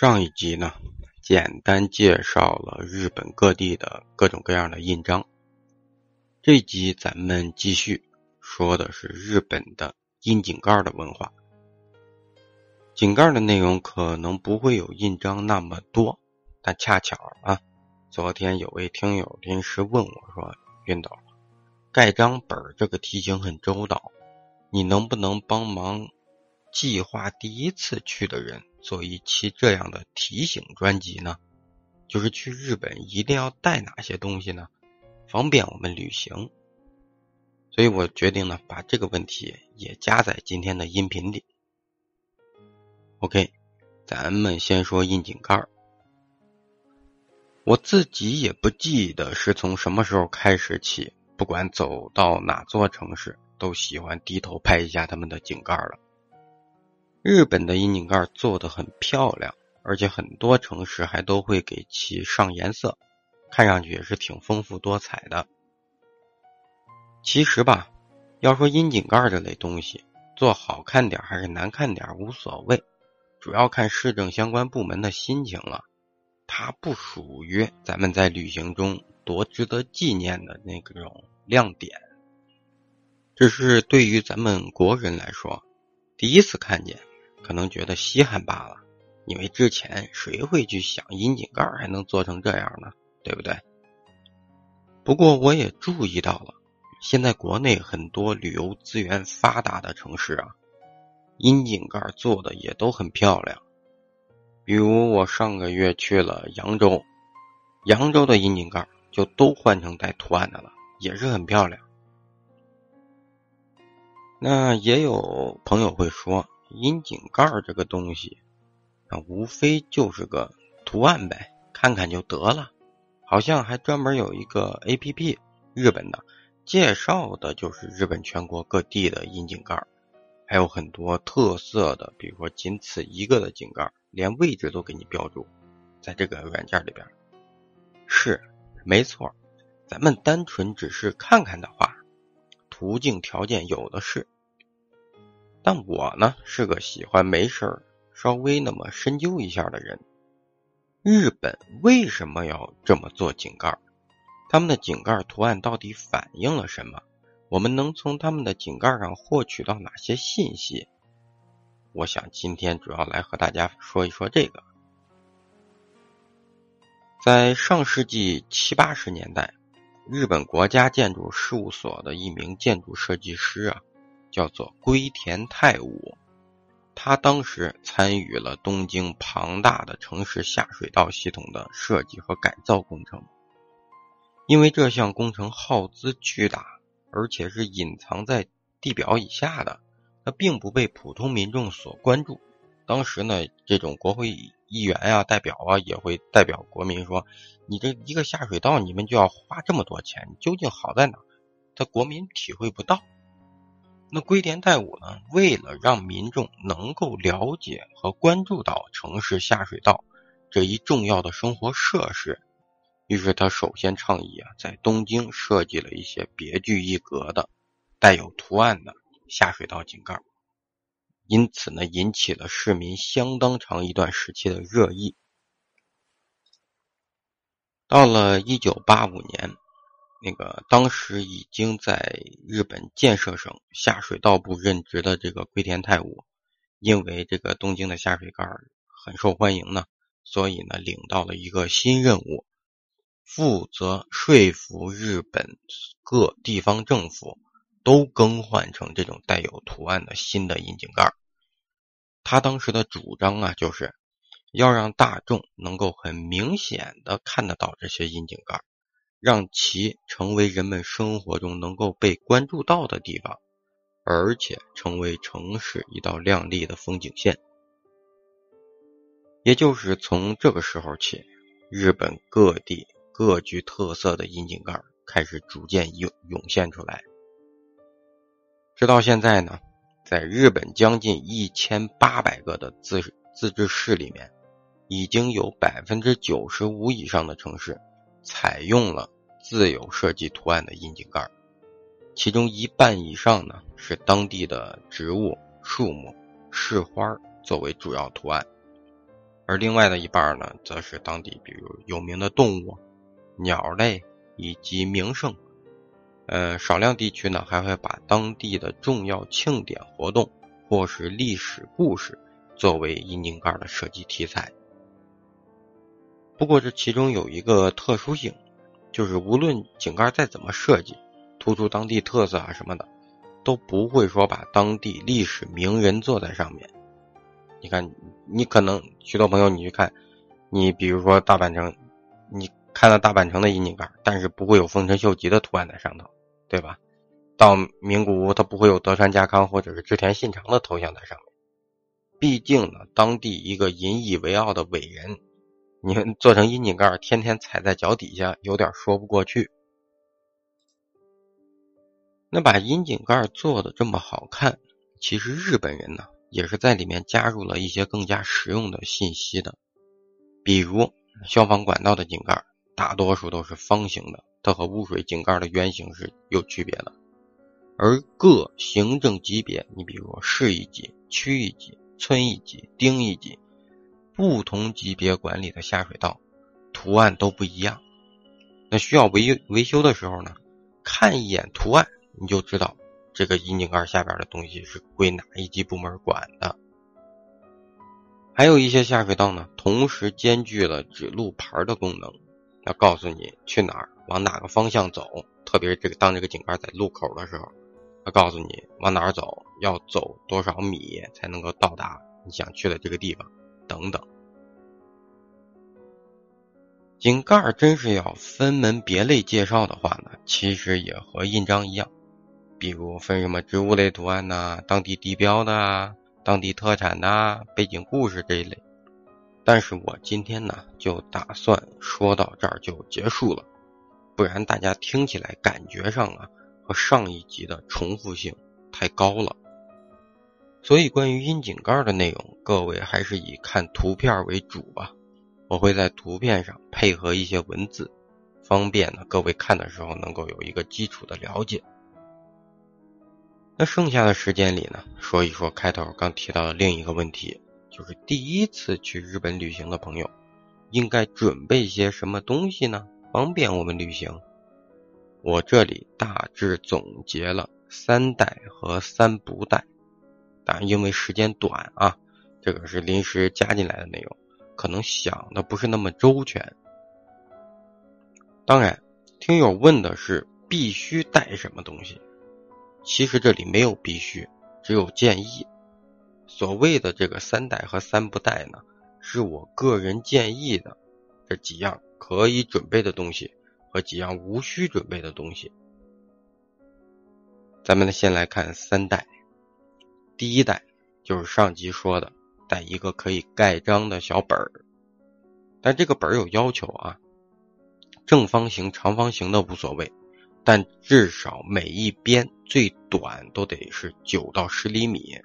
上一集呢，简单介绍了日本各地的各种各样的印章。这集咱们继续说的是日本的印井盖的文化。井盖的内容可能不会有印章那么多，但恰巧啊，昨天有位听友临时问我说：“晕倒了，盖章本这个题型很周到，你能不能帮忙计划第一次去的人？”做一期这样的提醒专辑呢，就是去日本一定要带哪些东西呢？方便我们旅行。所以我决定呢，把这个问题也加在今天的音频里。OK，咱们先说印井盖我自己也不记得是从什么时候开始起，不管走到哪座城市，都喜欢低头拍一下他们的井盖了。日本的窨井盖做的很漂亮，而且很多城市还都会给其上颜色，看上去也是挺丰富多彩的。其实吧，要说窨井盖这类东西，做好看点还是难看点无所谓，主要看市政相关部门的心情了。它不属于咱们在旅行中多值得纪念的那种亮点，只是对于咱们国人来说，第一次看见。可能觉得稀罕罢了，因为之前谁会去想窨井盖还能做成这样呢？对不对？不过我也注意到了，现在国内很多旅游资源发达的城市啊，窨井盖做的也都很漂亮。比如我上个月去了扬州，扬州的窨井盖就都换成带图案的了，也是很漂亮。那也有朋友会说。窨井盖这个东西，啊，无非就是个图案呗，看看就得了。好像还专门有一个 A P P，日本的，介绍的就是日本全国各地的窨井盖，还有很多特色的，比如说仅此一个的井盖，连位置都给你标注，在这个软件里边。是，没错，咱们单纯只是看看的话，途径条件有的是。但我呢是个喜欢没事儿稍微那么深究一下的人。日本为什么要这么做井盖？他们的井盖图案到底反映了什么？我们能从他们的井盖上获取到哪些信息？我想今天主要来和大家说一说这个。在上世纪七八十年代，日本国家建筑事务所的一名建筑设计师啊。叫做龟田太武，他当时参与了东京庞大的城市下水道系统的设计和改造工程。因为这项工程耗资巨大，而且是隐藏在地表以下的，它并不被普通民众所关注。当时呢，这种国会议员啊、代表啊，也会代表国民说：“你这一个下水道，你们就要花这么多钱，究竟好在哪？”他国民体会不到。那龟田太武呢？为了让民众能够了解和关注到城市下水道这一重要的生活设施，于是他首先倡议啊，在东京设计了一些别具一格的、带有图案的下水道井盖，因此呢，引起了市民相当长一段时期的热议。到了一九八五年。那个当时已经在日本建设省下水道部任职的这个龟田太武，因为这个东京的下水盖很受欢迎呢，所以呢领到了一个新任务，负责说服日本各地方政府都更换成这种带有图案的新的窨井盖。他当时的主张啊，就是要让大众能够很明显的看得到这些窨井盖。让其成为人们生活中能够被关注到的地方，而且成为城市一道亮丽的风景线。也就是从这个时候起，日本各地各具特色的窨井盖开始逐渐涌涌现出来。直到现在呢，在日本将近一千八百个的自自治市里面，已经有百分之九十五以上的城市。采用了自有设计图案的窨井盖，其中一半以上呢是当地的植物、树木、市花作为主要图案。而另外的一半呢，则是当地比如有名的动物、鸟类以及名胜。呃，少量地区呢，还会把当地的重要庆典活动或是历史故事作为窨井盖的设计题材。不过这其中有一个特殊性，就是无论井盖再怎么设计，突出当地特色啊什么的，都不会说把当地历史名人坐在上面。你看，你可能许多朋友你去看，你比如说大阪城，你看了大阪城的窨井盖，但是不会有丰臣秀吉的图案在上头。对吧？到名古屋，它不会有德川家康或者是织田信长的头像在上面。毕竟呢，当地一个引以为傲的伟人，你做成窨井盖，天天踩在脚底下，有点说不过去。那把窨井盖做的这么好看，其实日本人呢，也是在里面加入了一些更加实用的信息的。比如消防管道的井盖，大多数都是方形的。它和污水井盖的圆形是有区别的，而各行政级别，你比如市一级、区一级、村一级、町一级，不同级别管理的下水道图案都不一样。那需要维维修的时候呢，看一眼图案你就知道这个窨井盖下边的东西是归哪一级部门管的。还有一些下水道呢，同时兼具了指路牌的功能。要告诉你去哪儿，往哪个方向走。特别是这个，当这个井盖在路口的时候，要告诉你往哪儿走，要走多少米才能够到达你想去的这个地方，等等。井盖真是要分门别类介绍的话呢，其实也和印章一样，比如分什么植物类图案呐、当地地标的、当地特产呐、背景故事这一类。但是我今天呢，就打算说到这儿就结束了，不然大家听起来感觉上啊，和上一集的重复性太高了。所以关于窨井盖的内容，各位还是以看图片为主吧。我会在图片上配合一些文字，方便呢各位看的时候能够有一个基础的了解。那剩下的时间里呢，说一说开头刚提到的另一个问题。就是第一次去日本旅行的朋友，应该准备些什么东西呢？方便我们旅行。我这里大致总结了三带和三不带，啊因为时间短啊，这个是临时加进来的内容，可能想的不是那么周全。当然，听友问的是必须带什么东西，其实这里没有必须，只有建议。所谓的这个三带和三不带呢，是我个人建议的这几样可以准备的东西和几样无需准备的东西。咱们先来看三带，第一代就是上集说的带一个可以盖章的小本儿，但这个本儿有要求啊，正方形、长方形的无所谓，但至少每一边最短都得是九到十厘米。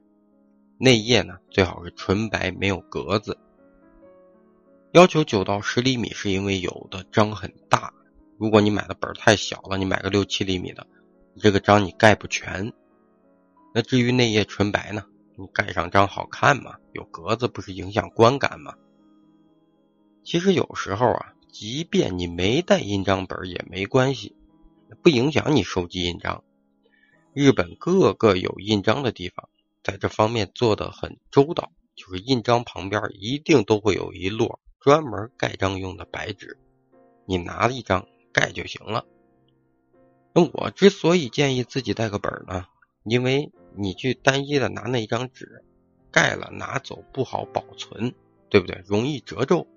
内页呢最好是纯白，没有格子。要求九到十厘米，是因为有的章很大，如果你买的本儿太小了，你买个六七厘米的，这个章你盖不全。那至于内页纯白呢，你盖上章好看吗？有格子不是影响观感吗？其实有时候啊，即便你没带印章本也没关系，不影响你收集印章。日本各个有印章的地方。在这方面做的很周到，就是印章旁边一定都会有一摞专门盖章用的白纸，你拿一张盖就行了。那我之所以建议自己带个本呢，因为你去单一的拿那一张纸盖了拿走不好保存，对不对？容易褶皱，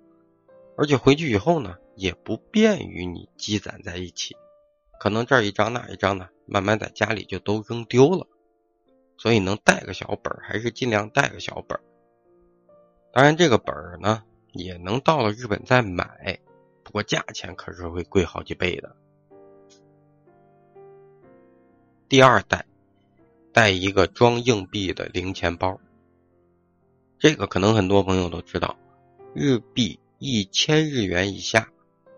而且回去以后呢，也不便于你积攒在一起，可能这一张那一张呢，慢慢在家里就都扔丢了。所以能带个小本儿，还是尽量带个小本儿。当然，这个本儿呢，也能到了日本再买，不过价钱可是会贵好几倍的。第二代，带一个装硬币的零钱包。这个可能很多朋友都知道，日币一千日元以下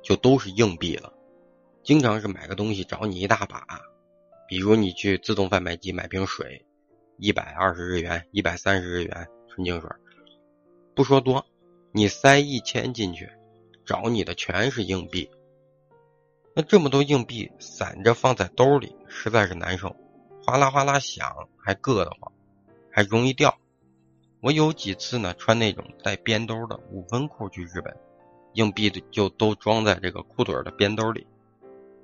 就都是硬币了。经常是买个东西找你一大把，比如你去自动贩卖机买瓶水。一百二十日元，一百三十日元纯净水，不说多，你塞一千进去，找你的全是硬币。那这么多硬币散着放在兜里，实在是难受，哗啦哗啦响，还硌得慌，还容易掉。我有几次呢，穿那种带边兜的五分裤去日本，硬币就都装在这个裤腿的边兜里，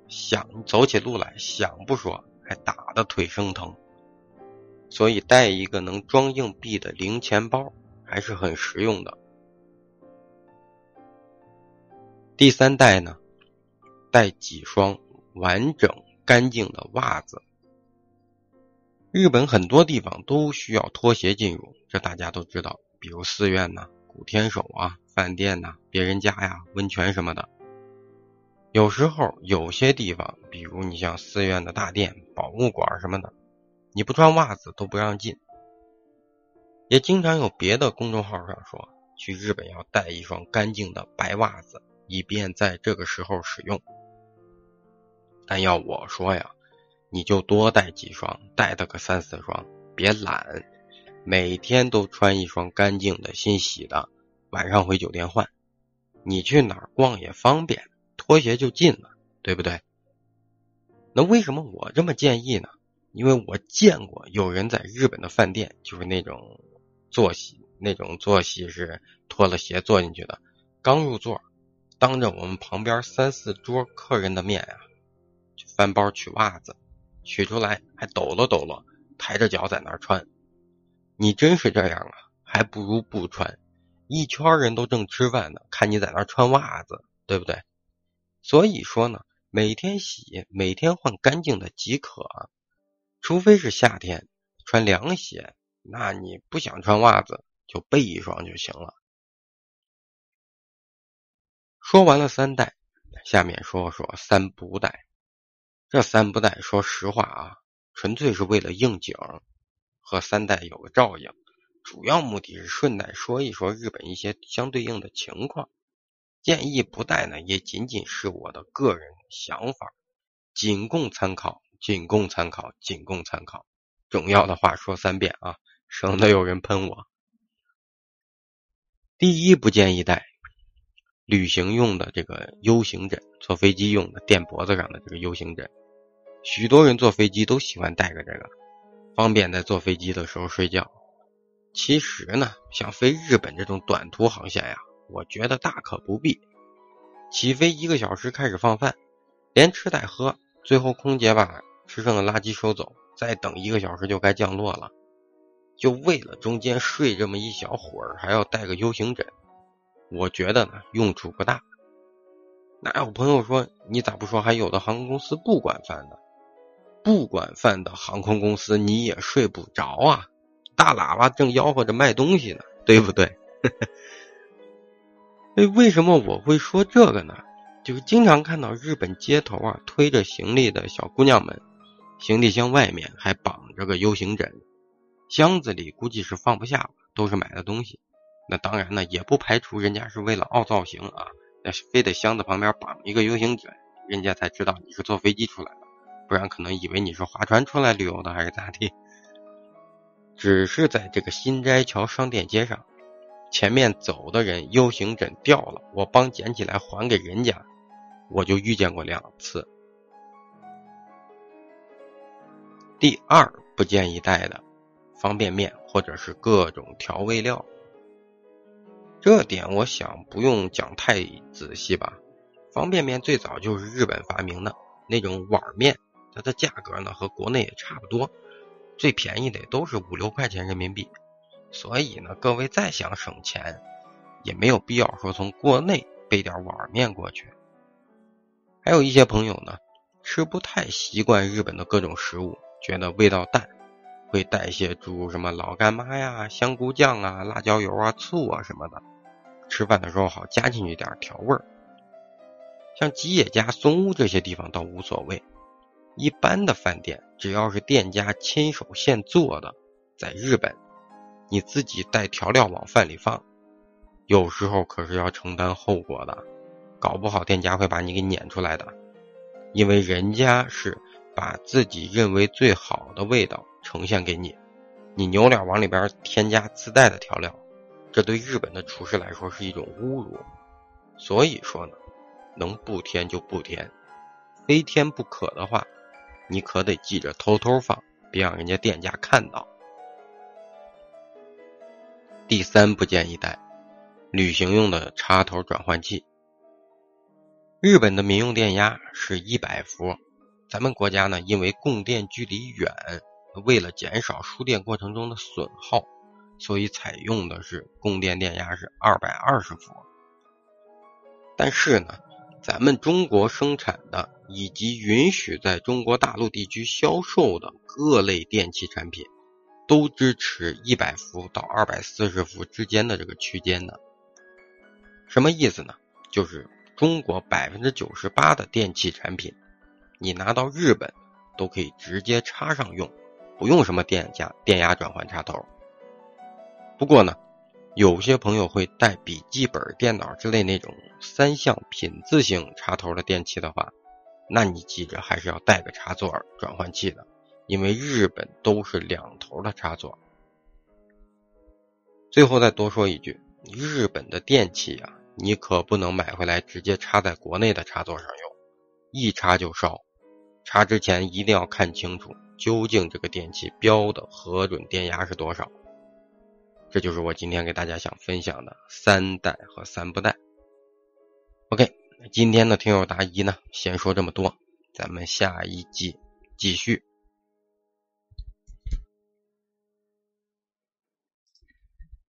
想走起路来想不说，还打的腿生疼。所以带一个能装硬币的零钱包还是很实用的。第三代呢，带几双完整干净的袜子。日本很多地方都需要拖鞋进入，这大家都知道，比如寺院呐、古天守啊、饭店呐、别人家呀、温泉什么的。有时候有些地方，比如你像寺院的大殿、宝物馆什么的，你不穿袜子都不让进。也经常有别的公众号上说，去日本要带一双干净的白袜子。以便在这个时候使用，但要我说呀，你就多带几双，带它个三四双，别懒，每天都穿一双干净的、新洗的，晚上回酒店换。你去哪儿逛也方便，拖鞋就进了，对不对？那为什么我这么建议呢？因为我见过有人在日本的饭店，就是那种坐席，那种坐席是脱了鞋坐进去的，刚入座。当着我们旁边三四桌客人的面呀，就翻包取袜子，取出来还抖了抖了，抬着脚在那儿穿。你真是这样啊，还不如不穿。一圈人都正吃饭呢，看你在那儿穿袜子，对不对？所以说呢，每天洗，每天换干净的即可。除非是夏天穿凉鞋，那你不想穿袜子就备一双就行了。说完了三代，下面说说三不带。这三不带，说实话啊，纯粹是为了应景，和三代有个照应。主要目的是顺带说一说日本一些相对应的情况。建议不带呢，也仅仅是我的个人想法，仅供参考，仅供参考，仅供参考。重要的话说三遍啊，省得有人喷我。第一，不建议带。旅行用的这个 U 型枕，坐飞机用的垫脖子上的这个 U 型枕，许多人坐飞机都喜欢带个这个，方便在坐飞机的时候睡觉。其实呢，像飞日本这种短途航线呀，我觉得大可不必。起飞一个小时开始放饭，连吃带喝，最后空姐把吃剩的垃圾收走，再等一个小时就该降落了。就为了中间睡这么一小会儿，还要带个 U 型枕。我觉得呢，用处不大。那有朋友说，你咋不说还有的航空公司不管饭的？不管饭的航空公司你也睡不着啊！大喇叭正吆喝着卖东西呢，对不对？哎，为什么我会说这个呢？就是经常看到日本街头啊，推着行李的小姑娘们，行李箱外面还绑着个 U 型枕，箱子里估计是放不下都是买的东西。那当然呢，也不排除人家是为了凹造型啊，那是非得箱子旁边绑一个 U 型枕，人家才知道你是坐飞机出来的，不然可能以为你是划船出来旅游的还是咋地。只是在这个新斋桥商店街上，前面走的人 U 型枕掉了，我帮捡起来还给人家，我就遇见过两次。第二不建议带的，方便面或者是各种调味料。这点我想不用讲太仔细吧。方便面最早就是日本发明的那种碗面，它的价格呢和国内也差不多，最便宜的也都是五六块钱人民币。所以呢，各位再想省钱，也没有必要说从国内备点碗面过去。还有一些朋友呢，吃不太习惯日本的各种食物，觉得味道淡，会带些诸如什么老干妈呀、香菇酱啊、辣椒油啊、醋啊什么的。吃饭的时候好加进去点调味儿，像吉野家、松屋这些地方倒无所谓。一般的饭店，只要是店家亲手现做的，在日本，你自己带调料往饭里放，有时候可是要承担后果的，搞不好店家会把你给撵出来的，因为人家是把自己认为最好的味道呈现给你，你扭脸往里边添加自带的调料。这对日本的厨师来说是一种侮辱。所以说呢，能不添就不添，非添不可的话，你可得记着偷偷放，别让人家店家看到。第三不建议带，旅行用的插头转换器。日本的民用电压是一百伏，咱们国家呢，因为供电距离远，为了减少输电过程中的损耗，所以采用的是供电电压是二百二十伏。但是呢，咱们中国生产的以及允许在中国大陆地区销售的各类电器产品，都支持一百伏到二百四十伏之间的这个区间呢。什么意思呢？就是。中国百分之九十八的电器产品，你拿到日本都可以直接插上用，不用什么电压电压转换插头。不过呢，有些朋友会带笔记本电脑之类那种三项品字型插头的电器的话，那你记着还是要带个插座转换器的，因为日本都是两头的插座。最后再多说一句，日本的电器啊。你可不能买回来直接插在国内的插座上用，一插就烧。插之前一定要看清楚，究竟这个电器标的核准电压是多少。这就是我今天给大家想分享的三代和三不带。OK，今天的听友答疑呢，先说这么多，咱们下一集继续。